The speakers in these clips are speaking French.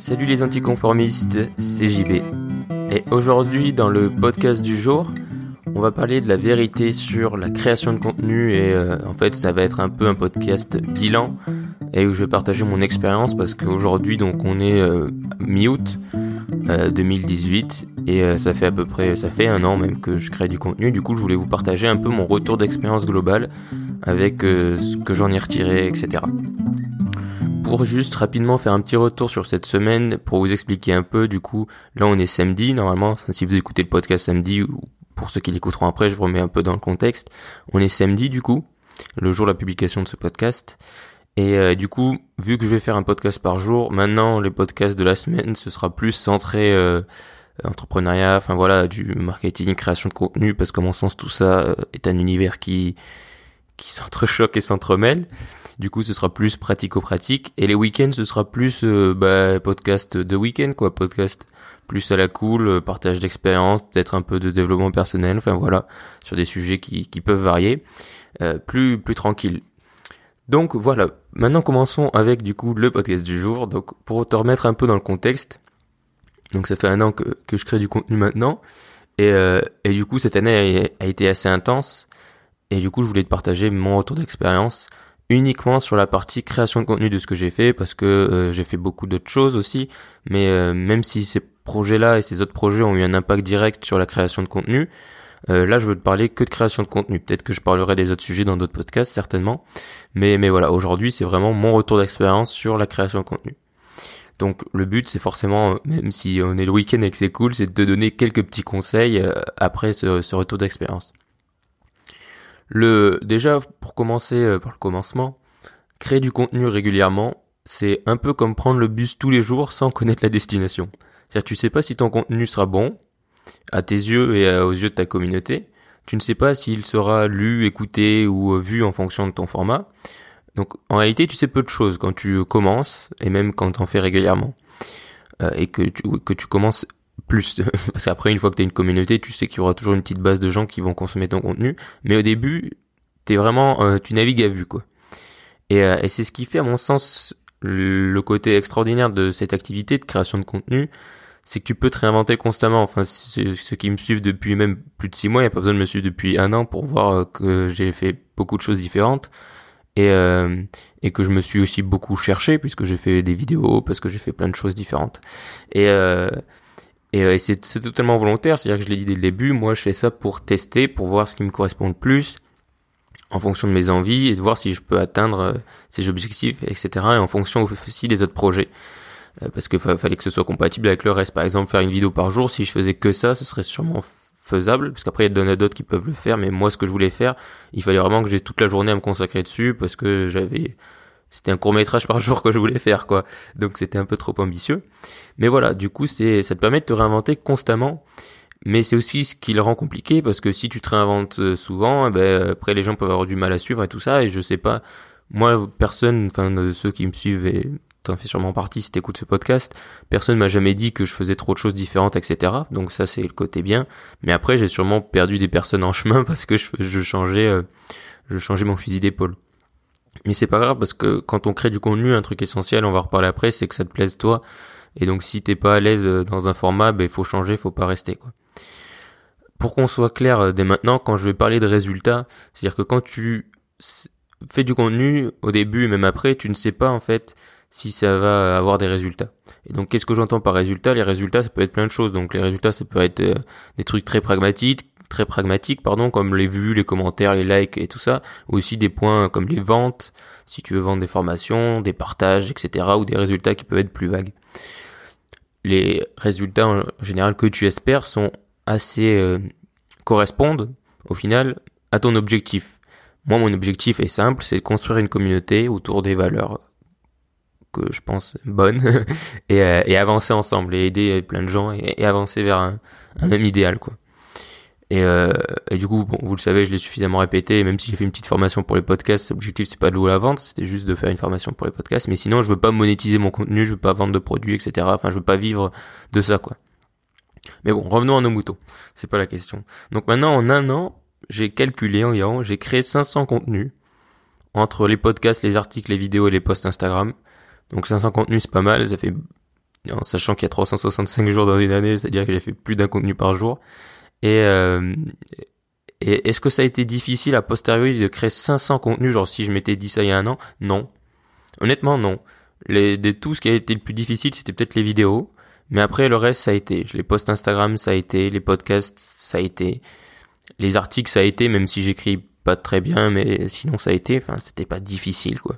Salut les anticonformistes, c'est JB. Et aujourd'hui, dans le podcast du jour, on va parler de la vérité sur la création de contenu et euh, en fait, ça va être un peu un podcast bilan et où je vais partager mon expérience parce qu'aujourd'hui, donc, on est euh, mi-août 2018 euh, et ça fait à peu près, ça fait un an même que je crée du contenu. Du coup, je voulais vous partager un peu mon retour d'expérience globale avec ce que j'en ai retiré, etc pour juste rapidement faire un petit retour sur cette semaine, pour vous expliquer un peu, du coup, là on est samedi, normalement, si vous écoutez le podcast samedi, ou pour ceux qui l'écouteront après, je vous remets un peu dans le contexte, on est samedi du coup, le jour de la publication de ce podcast, et euh, du coup, vu que je vais faire un podcast par jour, maintenant les podcasts de la semaine, ce sera plus centré euh, entrepreneuriat, enfin voilà, du marketing, création de contenu, parce qu'à mon sens tout ça euh, est un univers qui qui s'entrechoque et s'entremêle. Du coup, ce sera plus pratico-pratique. Et les week-ends, ce sera plus euh, bah, podcast de week-end, quoi. Podcast plus à la cool, euh, partage d'expérience, peut-être un peu de développement personnel. Enfin voilà, sur des sujets qui, qui peuvent varier. Euh, plus plus tranquille. Donc voilà. Maintenant, commençons avec du coup le podcast du jour. Donc pour te remettre un peu dans le contexte. Donc ça fait un an que, que je crée du contenu maintenant. Et, et du coup, cette année a, a été assez intense. Et du coup, je voulais te partager mon retour d'expérience uniquement sur la partie création de contenu de ce que j'ai fait parce que euh, j'ai fait beaucoup d'autres choses aussi. Mais euh, même si ces projets-là et ces autres projets ont eu un impact direct sur la création de contenu euh, là je veux te parler que de création de contenu. Peut-être que je parlerai des autres sujets dans d'autres podcasts certainement. Mais mais voilà aujourd'hui c'est vraiment mon retour d'expérience sur la création de contenu. Donc le but c'est forcément même si on est le week-end et que c'est cool c'est de te donner quelques petits conseils après ce, ce retour d'expérience le, déjà, pour commencer euh, par le commencement, créer du contenu régulièrement, c'est un peu comme prendre le bus tous les jours sans connaître la destination. C'est-à-dire, tu sais pas si ton contenu sera bon, à tes yeux et aux yeux de ta communauté. Tu ne sais pas s'il sera lu, écouté ou euh, vu en fonction de ton format. Donc, en réalité, tu sais peu de choses quand tu commences et même quand tu en fais régulièrement. Euh, et que tu commences plus parce qu'après une fois que tu as une communauté tu sais qu'il y aura toujours une petite base de gens qui vont consommer ton contenu. Mais au début t'es vraiment euh, tu navigues à vue quoi. Et, euh, et c'est ce qui fait à mon sens le, côté extraordinaire de cette activité de création de contenu c'est que tu peux te réinventer constamment. Enfin ceux, qui me suivent depuis même plus de six mois il n'y a pas besoin de me suivre depuis un an pour voir euh, que j'ai fait beaucoup de choses différentes. Et et que je me suis aussi beaucoup cherché puisque j'ai fait des vidéos parce que j'ai fait plein de choses différentes. Et euh, et, c'est, totalement volontaire, c'est-à-dire que je l'ai dit dès le début, moi je fais ça pour tester, pour voir ce qui me correspond le plus, en fonction de mes envies, et de voir si je peux atteindre euh, ces objectifs, etc. Et en fonction aussi des autres projets. Euh, parce qu'il fallait que ce soit compatible avec le reste. Par exemple, faire une vidéo par jour, si je faisais que ça, ce serait sûrement faisable, parce qu'après il y a d'autres qui peuvent le faire, mais moi ce que je voulais faire, il fallait vraiment que j'ai toute la journée à me consacrer dessus, parce que j'avais c'était un court métrage par jour que je voulais faire quoi. Donc c'était un peu trop ambitieux. Mais voilà du coup c'est ça te permet de te réinventer constamment. Mais c'est aussi ce qui le rend compliqué parce que si tu te réinventes euh, souvent eh ben après les gens peuvent avoir du mal à suivre et tout ça. Et je sais pas moi personne enfin ceux qui me suivent et t'en fais sûrement partie si t'écoutes ce podcast personne m'a jamais dit que je faisais trop de choses différentes etc donc ça c'est le côté bien. Mais après j'ai sûrement perdu des personnes en chemin parce que je, je changeais euh, je changeais mon fusil d'épaule mais c'est pas grave parce que quand on crée du contenu, un truc essentiel, on va reparler après, c'est que ça te plaise toi. Et donc si t'es pas à l'aise euh, dans un format, ben il faut changer, faut pas rester quoi. Pour qu'on soit clair euh, dès maintenant, quand je vais parler de résultats, c'est-à-dire que quand tu fais du contenu au début et même après, tu ne sais pas en fait si ça va avoir des résultats. Et donc qu'est-ce que j'entends par résultats? Les résultats, ça peut être plein de choses. Donc les résultats, ça peut être euh, des trucs très pragmatiques, très pragmatiques, pardon, comme les vues, les commentaires, les likes et tout ça, ou aussi des points comme les ventes, si tu veux vendre des formations, des partages, etc., ou des résultats qui peuvent être plus vagues. Les résultats en général que tu espères sont assez euh, correspondent au final à ton objectif. Moi, mon objectif est simple, c'est de construire une communauté autour des valeurs que je pense bonnes et, euh, et avancer ensemble et aider plein de gens et, avancer vers un, un même idéal quoi. Et, euh, et du coup, bon, vous le savez, je l'ai suffisamment répété. Même si j'ai fait une petite formation pour les podcasts, l'objectif c'est pas de louer la vente, c'était juste de faire une formation pour les podcasts. Mais sinon, je veux pas monétiser mon contenu, je veux pas vendre de produits, etc. Enfin, je veux pas vivre de ça, quoi. Mais bon, revenons à nos moutons. C'est pas la question. Donc maintenant, en un an, j'ai calculé environ, j'ai créé 500 contenus entre les podcasts, les articles, les vidéos et les posts Instagram. Donc 500 contenus, c'est pas mal. Ça fait en sachant qu'il y a 365 jours dans une année, c'est-à-dire que j'ai fait plus d'un contenu par jour. Et, euh, est-ce que ça a été difficile à posteriori de créer 500 contenus, genre si je m'étais dit ça il y a un an? Non. Honnêtement, non. Les, de tout ce qui a été le plus difficile, c'était peut-être les vidéos. Mais après, le reste, ça a été. Les posts Instagram, ça a été. Les podcasts, ça a été. Les articles, ça a été, même si j'écris pas très bien, mais sinon ça a été. Enfin, c'était pas difficile, quoi.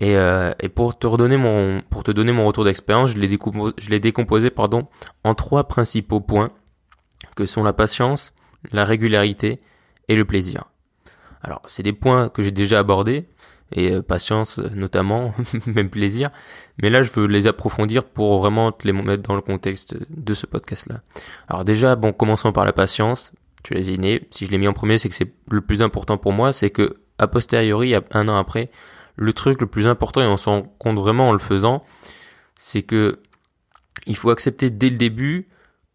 Et, euh, et pour te redonner mon, pour te donner mon retour d'expérience, je l'ai décomposé, je l'ai décomposé, pardon, en trois principaux points, que sont la patience, la régularité et le plaisir. Alors, c'est des points que j'ai déjà abordés, et euh, patience notamment, même plaisir. Mais là, je veux les approfondir pour vraiment te les mettre dans le contexte de ce podcast-là. Alors déjà, bon, commençons par la patience. Tu l'as deviné, si je l'ai mis en premier, c'est que c'est le plus important pour moi, c'est que a posteriori, un an après, le truc le plus important, et on s'en compte vraiment en le faisant, c'est que il faut accepter dès le début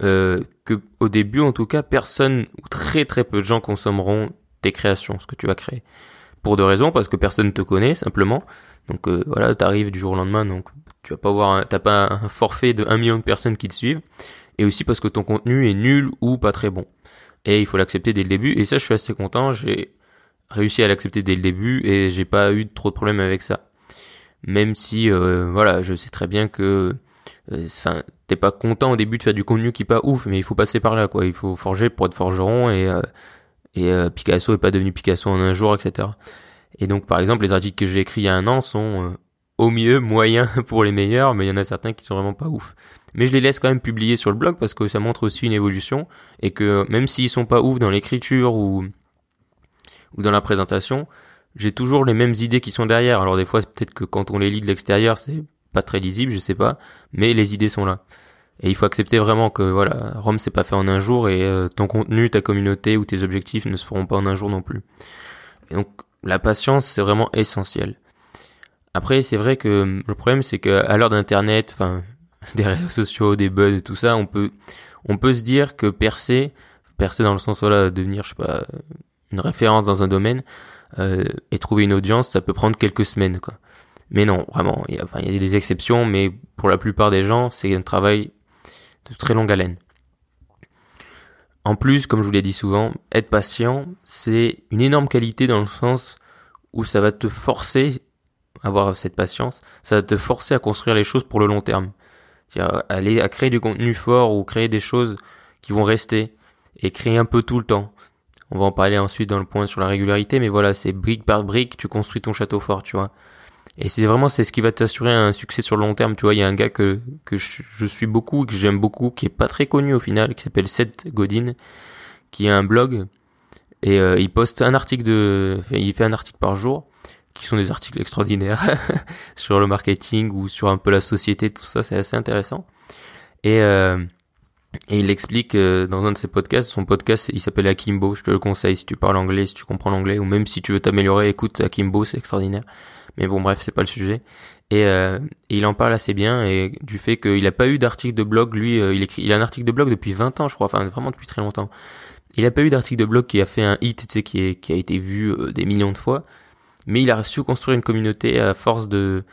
euh, que au début, en tout cas, personne ou très très peu de gens consommeront tes créations, ce que tu vas créer pour deux raisons, parce que personne te connaît simplement. Donc euh, voilà, t'arrives du jour au lendemain, donc tu vas pas avoir, t'as pas un forfait de 1 million de personnes qui te suivent, et aussi parce que ton contenu est nul ou pas très bon. Et il faut l'accepter dès le début, et ça je suis assez content, j'ai réussi à l'accepter dès le début, et j'ai pas eu trop de problèmes avec ça. Même si, euh, voilà, je sais très bien que, euh, enfin, t'es pas content au début de faire du contenu qui est pas ouf, mais il faut passer par là, quoi. Il faut forger pour être forgeron, et euh, et euh, Picasso est pas devenu Picasso en un jour, etc. Et donc, par exemple, les articles que j'ai écrits il y a un an sont euh, au mieux moyens pour les meilleurs, mais il y en a certains qui sont vraiment pas ouf. Mais je les laisse quand même publier sur le blog parce que ça montre aussi une évolution et que même s'ils sont pas ouf dans l'écriture ou ou dans la présentation, j'ai toujours les mêmes idées qui sont derrière. Alors des fois, peut-être que quand on les lit de l'extérieur, c'est pas très lisible, je sais pas, mais les idées sont là. Et il faut accepter vraiment que voilà, Rome s'est pas fait en un jour et euh, ton contenu, ta communauté ou tes objectifs ne se feront pas en un jour non plus. Donc la patience c'est vraiment essentiel. Après c'est vrai que hum, le problème c'est que à l'heure d'internet, enfin des réseaux sociaux, des buzz et tout ça, on peut on peut se dire que percer, percer dans le sens voilà devenir je sais pas une référence dans un domaine euh, et trouver une audience, ça peut prendre quelques semaines quoi. Mais non, vraiment, il y, a, enfin, y a des exceptions, mais pour la plupart des gens, c'est un travail de très longue haleine. En plus, comme je vous l'ai dit souvent, être patient, c'est une énorme qualité dans le sens où ça va te forcer, à avoir cette patience, ça va te forcer à construire les choses pour le long terme. C'est-à-dire aller à créer du contenu fort ou créer des choses qui vont rester et créer un peu tout le temps. On va en parler ensuite dans le point sur la régularité, mais voilà, c'est brique par brique, tu construis ton château fort, tu vois. Et c'est vraiment c'est ce qui va t'assurer un succès sur le long terme. Tu vois, il y a un gars que que je, suis beaucoup, que j'aime beaucoup, qui est pas très connu au final, qui s'appelle Seth Godin, qui a un blog et euh, il poste un article de, il fait un article par jour, qui sont des articles extraordinaires sur le marketing ou sur un peu la société, tout ça, c'est assez intéressant. Et euh, et il explique euh, dans un de ses podcasts, son podcast il s'appelle Akimbo, je te le conseille si tu parles anglais, si tu comprends l'anglais, ou même si tu veux t'améliorer, écoute Akimbo, c'est extraordinaire. Mais bon, bref, c'est pas le sujet. Et, euh, il en parle assez bien et du fait qu'il a pas eu d'article de blog. Lui, euh, il écrit, il a un article de blog depuis 20 ans, je crois, enfin vraiment depuis très longtemps. Il a pas eu d'article de blog qui a fait un hit, tu sais, qui, est, qui a été vu euh, des millions de fois. Mais il a su construire une communauté à force de,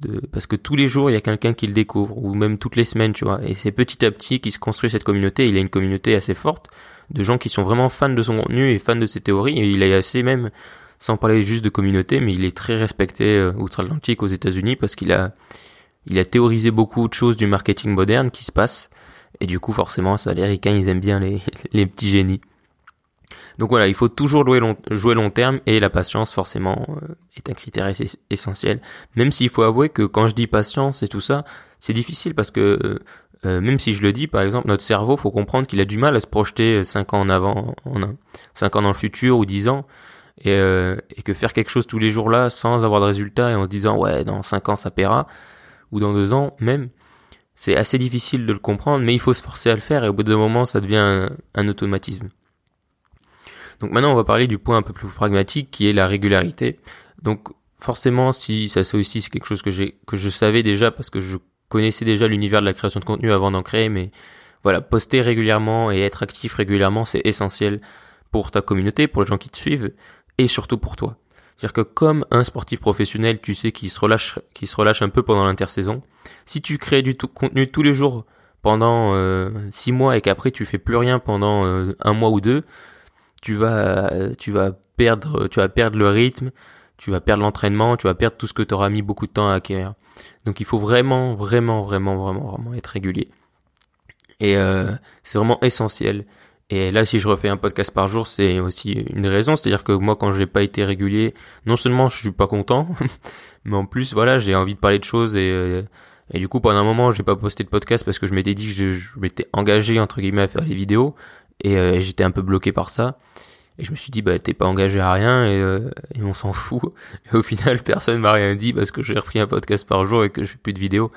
de parce que tous les jours il y a quelqu'un qui le découvre ou même toutes les semaines, tu vois. Et c'est petit à petit qu'il se construit cette communauté. Il a une communauté assez forte de gens qui sont vraiment fans de son contenu et fans de ses théories. Et il est assez même sans parler juste de communauté, mais il est très respecté euh, outre-Atlantique aux États-Unis parce qu'il a, il a théorisé beaucoup de choses du marketing moderne qui se passe. Et du coup, forcément, ça, les Américains, ils aiment bien les, les petits génies. Donc voilà, il faut toujours jouer long, terme et la patience, forcément, euh, est un critère essentiel. Même s'il faut avouer que quand je dis patience et tout ça, c'est difficile parce que euh, même si je le dis, par exemple, notre cerveau, faut comprendre qu'il a du mal à se projeter 5 ans en avant, en 5 ans dans le futur ou 10 ans et, euh, et que faire quelque chose tous les jours là sans avoir de résultat et en se disant ouais dans 5 ans ça paiera ou dans 2 ans même c'est assez difficile de le comprendre mais il faut se forcer à le faire et au bout d'un moment ça devient un, automatisme donc maintenant on va parler du point un peu plus pragmatique qui est la régularité donc forcément si ça c'est aussi c'est quelque chose que j'ai que je savais déjà parce que je connaissais déjà l'univers de la création de contenu avant d'en créer mais voilà poster régulièrement et être actif régulièrement c'est essentiel pour ta communauté pour les gens qui te suivent et surtout pour toi. C'est-à-dire que comme un sportif professionnel, tu sais, qui se relâche, qui se relâche un peu pendant l'intersaison, si tu crées du contenu tous les jours pendant euh, six mois et qu'après tu fais plus rien pendant euh, un mois ou deux, tu vas, perdre le rythme, tu vas perdre l'entraînement, tu vas perdre tout ce que tu auras mis beaucoup de temps à acquérir. Donc il faut vraiment, vraiment, vraiment, vraiment, vraiment être régulier. Et euh, c'est vraiment essentiel. Et là, si je refais un podcast par jour, c'est aussi une raison. C'est-à-dire que moi, quand j'ai pas été régulier, non seulement je suis pas content, mais en plus, voilà, j'ai envie de parler de choses et euh, et du coup, pendant un moment, j'ai pas posté de podcast parce que je m'étais dit que je, m'étais engagé entre guillemets à faire les vidéos et euh, j'étais un peu bloqué par ça. Et je me suis dit, bah, t'es pas engagé à rien et, euh, et on s'en fout. Et au final, personne m'a rien dit parce que j'ai repris un podcast par jour et que je fais plus de vidéos.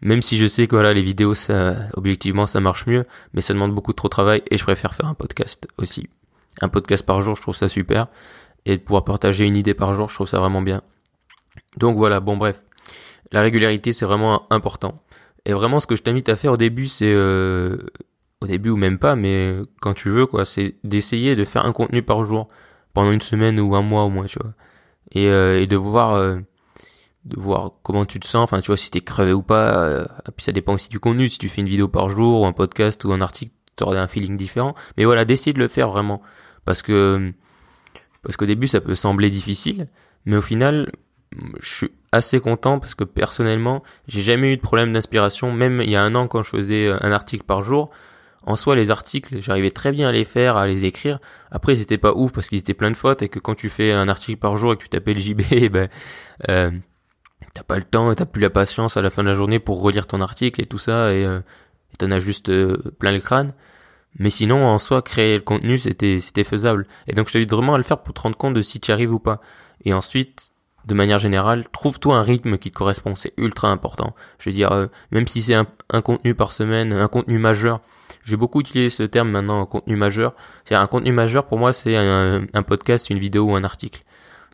Même si je sais que voilà, les vidéos, ça, objectivement, ça marche mieux, mais ça demande beaucoup trop de travail et je préfère faire un podcast aussi. Un podcast par jour, je trouve ça super. Et de pouvoir partager une idée par jour, je trouve ça vraiment bien. Donc voilà, bon bref. La régularité, c'est vraiment important. Et vraiment, ce que je t'invite à faire au début, c'est euh, au début ou même pas, mais quand tu veux, quoi, c'est d'essayer de faire un contenu par jour pendant une semaine ou un mois au moins, tu vois. Et, euh, et de voir, euh, de voir comment tu te sens, enfin, tu vois, si t'es crevé ou pas. Euh, puis ça dépend aussi du contenu. Si tu fais une vidéo par jour ou un podcast ou un article, t'auras un feeling différent. Mais voilà, d'essayer de le faire vraiment, parce que parce qu'au début ça peut sembler difficile, mais au final, je assez content parce que personnellement, j'ai jamais eu de problème d'inspiration. Même il y a un an, quand je faisais un article par jour, en soi, les articles, j'arrivais très bien à les faire, à les écrire. Après, ils étaient pas ouf parce qu'ils étaient plein de fautes et que quand tu fais un article par jour et que tu t'appelles JB, ben, euh, t'as pas le temps et t'as plus la patience à la fin de la journée pour relire ton article et tout ça et euh, t'en as juste euh, plein le crâne. Mais sinon, en soi, créer le contenu, c'était, c'était faisable. Et donc, je t'invite vraiment à le faire pour te rendre compte de si tu arrives ou pas. Et ensuite, de manière générale, trouve-toi un rythme qui te correspond. C'est ultra important. Je veux dire, euh, même si c'est un, un, contenu par semaine, un contenu majeur, j'ai beaucoup utilisé ce terme maintenant, contenu majeur. C'est un contenu majeur pour moi, c'est un, un, podcast, une vidéo ou un article.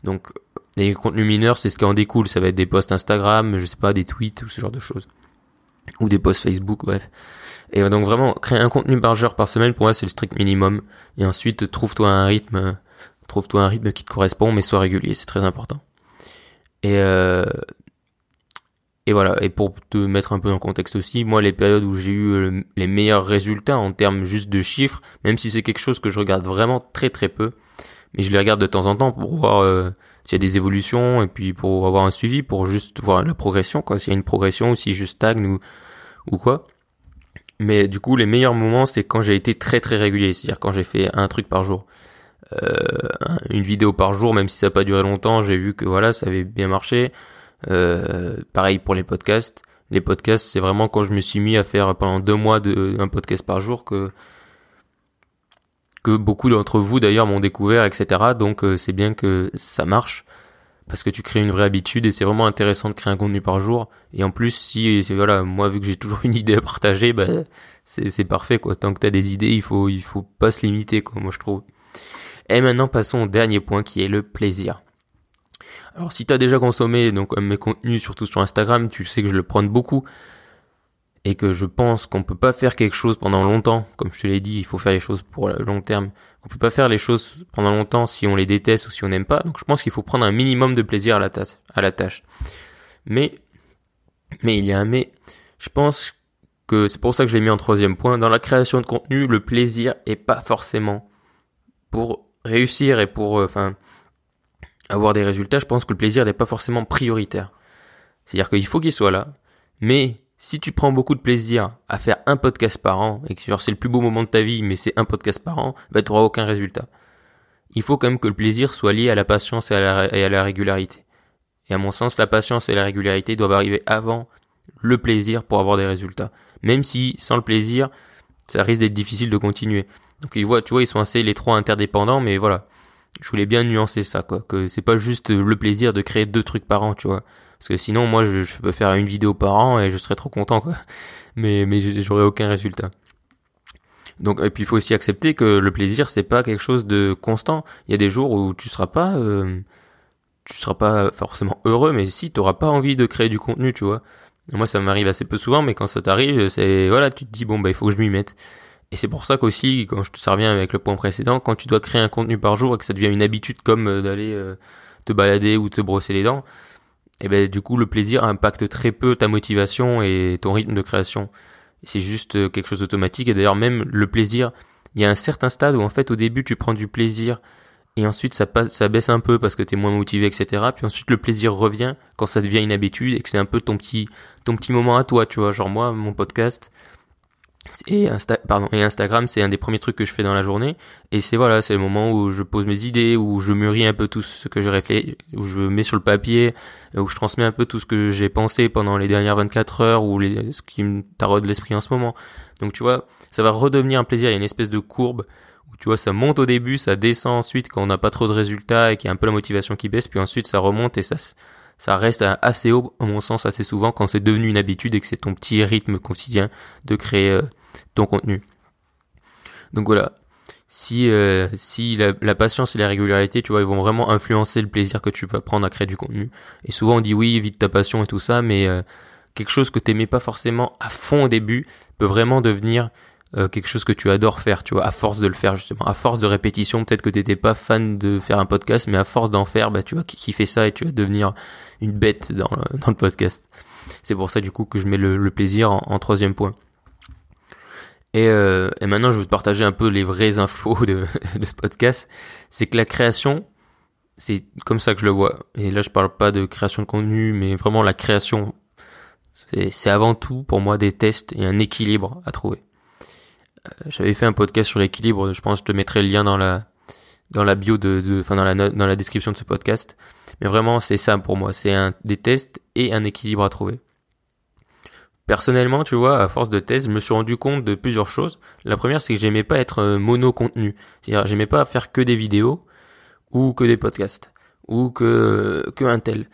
Donc les contenus mineurs, c'est ce qui en découle. Ça va être des posts Instagram, je sais pas, des tweets ou ce genre de choses, ou des posts Facebook, bref. Et donc vraiment créer un contenu majeur par semaine pour moi c'est le strict minimum. Et ensuite trouve-toi un rythme, trouve-toi un rythme qui te correspond, mais sois régulier, c'est très important. Et euh, et voilà, et pour te mettre un peu dans le contexte aussi, moi les périodes où j'ai eu euh, les meilleurs résultats en termes juste de chiffres, même si c'est quelque chose que je regarde vraiment très très peu, mais je les regarde de temps en temps pour voir euh, s'il y a des évolutions et puis pour avoir un suivi, pour juste voir la progression, quoi, s'il y a une progression ou si je stagne ou, ou quoi. Mais du coup, les meilleurs moments, c'est quand j'ai été très très régulier, c'est-à-dire quand j'ai fait un truc par jour. Euh, une vidéo par jour, même si ça n'a pas duré longtemps, j'ai vu que voilà, ça avait bien marché. Euh, pareil pour les podcasts. Les podcasts, c'est vraiment quand je me suis mis à faire pendant deux mois de, un podcast par jour que que beaucoup d'entre vous d'ailleurs m'ont découvert, etc. Donc euh, c'est bien que ça marche parce que tu crées une vraie habitude et c'est vraiment intéressant de créer un contenu par jour. Et en plus, si voilà, moi vu que j'ai toujours une idée à partager, bah, c'est parfait quoi. Tant que t'as des idées, il faut il faut pas se limiter quoi. Moi je trouve. Et maintenant passons au dernier point qui est le plaisir. Alors si tu as déjà consommé donc mes contenus surtout sur Instagram, tu sais que je le prends beaucoup et que je pense qu'on peut pas faire quelque chose pendant longtemps, comme je te l'ai dit, il faut faire les choses pour le long terme. On peut pas faire les choses pendant longtemps si on les déteste ou si on n'aime pas. Donc je pense qu'il faut prendre un minimum de plaisir à la tâche, à la tâche. Mais mais il y a un mais. Je pense que c'est pour ça que je l'ai mis en troisième point. Dans la création de contenu, le plaisir est pas forcément pour réussir et pour euh, enfin avoir des résultats, je pense que le plaisir n'est pas forcément prioritaire. C'est-à-dire qu'il faut qu'il soit là, mais si tu prends beaucoup de plaisir à faire un podcast par an, et que genre c'est le plus beau moment de ta vie, mais c'est un podcast par an, bah tu n'auras aucun résultat. Il faut quand même que le plaisir soit lié à la patience et à la, et à la régularité. Et à mon sens, la patience et la régularité doivent arriver avant le plaisir pour avoir des résultats. Même si, sans le plaisir, ça risque d'être difficile de continuer. Donc, tu vois, ils sont assez les trois interdépendants, mais voilà je voulais bien nuancer ça, quoi. Que c'est pas juste le plaisir de créer deux trucs par an, tu vois. Parce que sinon, moi, je, peux faire une vidéo par an et je serais trop content, quoi. Mais, mais j'aurais aucun résultat. Donc, et puis il faut aussi accepter que le plaisir, c'est pas quelque chose de constant. Il y a des jours où tu seras pas, euh, tu seras pas forcément heureux, mais si, t'auras pas envie de créer du contenu, tu vois. moi, ça m'arrive assez peu souvent, mais quand ça t'arrive, c'est, voilà, tu te dis, bon, bah, il faut que je m'y mette. Et c'est pour ça qu'aussi, quand je te reviens avec le point précédent, quand tu dois créer un contenu par jour et que ça devient une habitude comme euh, d'aller euh, te balader ou te brosser les dents, et eh ben du coup le plaisir impacte très peu ta motivation et ton rythme de création. C'est juste euh, quelque chose d'automatique et d'ailleurs même le plaisir, il y a un certain stade où en fait au début tu prends du plaisir et ensuite ça passe, ça baisse un peu parce que t'es moins motivé, etc. Puis ensuite le plaisir revient quand ça devient une habitude et que c'est un peu ton petit, ton petit moment à toi, tu vois. Genre moi, mon podcast, et, Instagram, c'est un des premiers trucs que je fais dans la journée. Et c'est voilà, c'est le moment où je pose mes idées, où je mûris un peu tout ce que je réfléchis, où je mets sur le papier, où je transmets un peu tout ce que j'ai pensé pendant les dernières 24 heures, ou les, ce qui me taraude l'esprit en ce moment. Donc tu vois, ça va redevenir un plaisir. Il y a une espèce de courbe où tu vois, ça monte au début, ça descend ensuite quand on n'a pas trop de résultats et qu'il y a un peu la motivation qui baisse, puis ensuite ça remonte et ça ça reste assez haut, à mon sens, assez souvent quand c'est devenu une habitude et que c'est ton petit rythme quotidien de créer euh, ton contenu. Donc voilà. Si, euh, si la, patience et la régularité, tu vois, ils vont vraiment influencer le plaisir que tu vas prendre à créer du contenu. Et souvent on dit oui, évite ta passion et tout ça, mais euh, quelque chose que t'aimais pas forcément à fond au début peut vraiment devenir euh, quelque chose que tu adores faire, tu vois, à force de le faire justement, à force de répétition, peut-être que t'étais pas fan de faire un podcast, mais à force d'en faire, bah tu qui fait ça et tu vas devenir une bête dans le, dans le podcast. C'est pour ça du coup que je mets le, plaisir en, troisième point. Et, euh, et, maintenant, je veux te partager un peu les vraies infos de, de ce podcast. C'est que la création, c'est comme ça que je le vois. Et là, je parle pas de création de contenu, mais vraiment la création. C'est avant tout pour moi des tests et un équilibre à trouver. Euh, j'avais fait un podcast sur l'équilibre. Je pense que je te mettrai le lien dans la dans la bio de, enfin dans la dans la description de ce podcast. Mais vraiment, c'est ça pour moi. C'est un des tests et un équilibre à trouver. Personnellement, tu vois, à force de tests, je me suis rendu compte de plusieurs choses. La première, c'est que j'aimais pas être euh, mono-contenu. C'est-à-dire, j'aimais pas faire que des vidéos, ou que des podcasts, ou que, que un tel.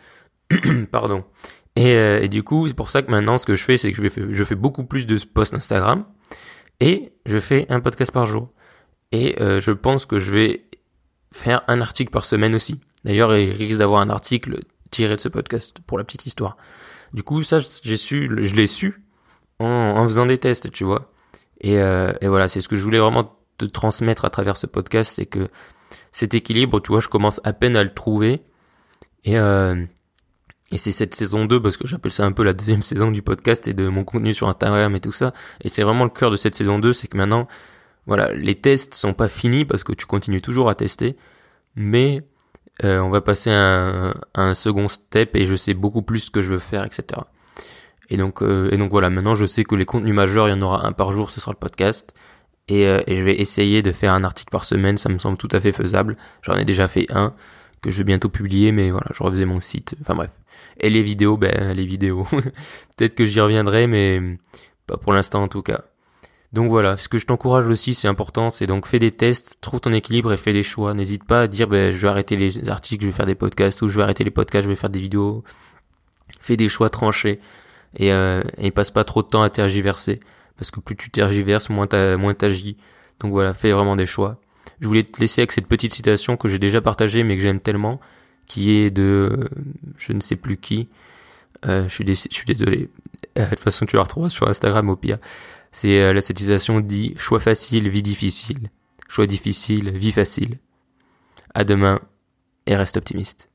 Pardon. Et, euh, et, du coup, c'est pour ça que maintenant, ce que je fais, c'est que je fais, je fais beaucoup plus de posts Instagram. Et je fais un podcast par jour. Et euh, je pense que je vais faire un article par semaine aussi. D'ailleurs, il risque d'avoir un article tiré de ce podcast pour la petite histoire. Du coup, ça, j'ai su, je l'ai su en, faisant des tests, tu vois. Et, euh, et voilà, c'est ce que je voulais vraiment te transmettre à travers ce podcast, c'est que cet équilibre, tu vois, je commence à peine à le trouver. Et, euh, et c'est cette saison 2, parce que j'appelle ça un peu la deuxième saison du podcast et de mon contenu sur Instagram et tout ça. Et c'est vraiment le cœur de cette saison 2, c'est que maintenant, voilà, les tests sont pas finis parce que tu continues toujours à tester, mais euh, on va passer à un, second step et je sais beaucoup plus ce que je veux faire, etc. Et donc, euh, et donc voilà, maintenant je sais que les contenus majeurs, il y en aura un par jour, ce sera le podcast. Et, euh, et je vais essayer de faire un article par semaine, ça me semble tout à fait faisable. J'en ai déjà fait un que je vais bientôt publier, mais voilà, je refaisais mon site. Enfin bref. Et les vidéos, ben les vidéos. Peut-être que j'y reviendrai, mais pas pour l'instant en tout cas. Donc voilà, ce que je t'encourage aussi, c'est important, c'est donc fais des tests, trouve ton équilibre et fais des choix. N'hésite pas à dire, ben je vais arrêter les articles, je vais faire des podcasts, ou je vais arrêter les podcasts, je vais faire des vidéos. Fais des choix tranchés et, euh, et passe pas trop de temps à tergiverser, parce que plus tu tergiverses, moins t'agis. Donc voilà, fais vraiment des choix. Je voulais te laisser avec cette petite citation que j'ai déjà partagée mais que j'aime tellement, qui est de je ne sais plus qui. Euh, je, suis désolé. Euh, de toute façon, tu la retrouveras sur Instagram au pire. C'est euh, la citation dit choix facile, vie difficile. Choix difficile, vie facile. À demain et reste optimiste.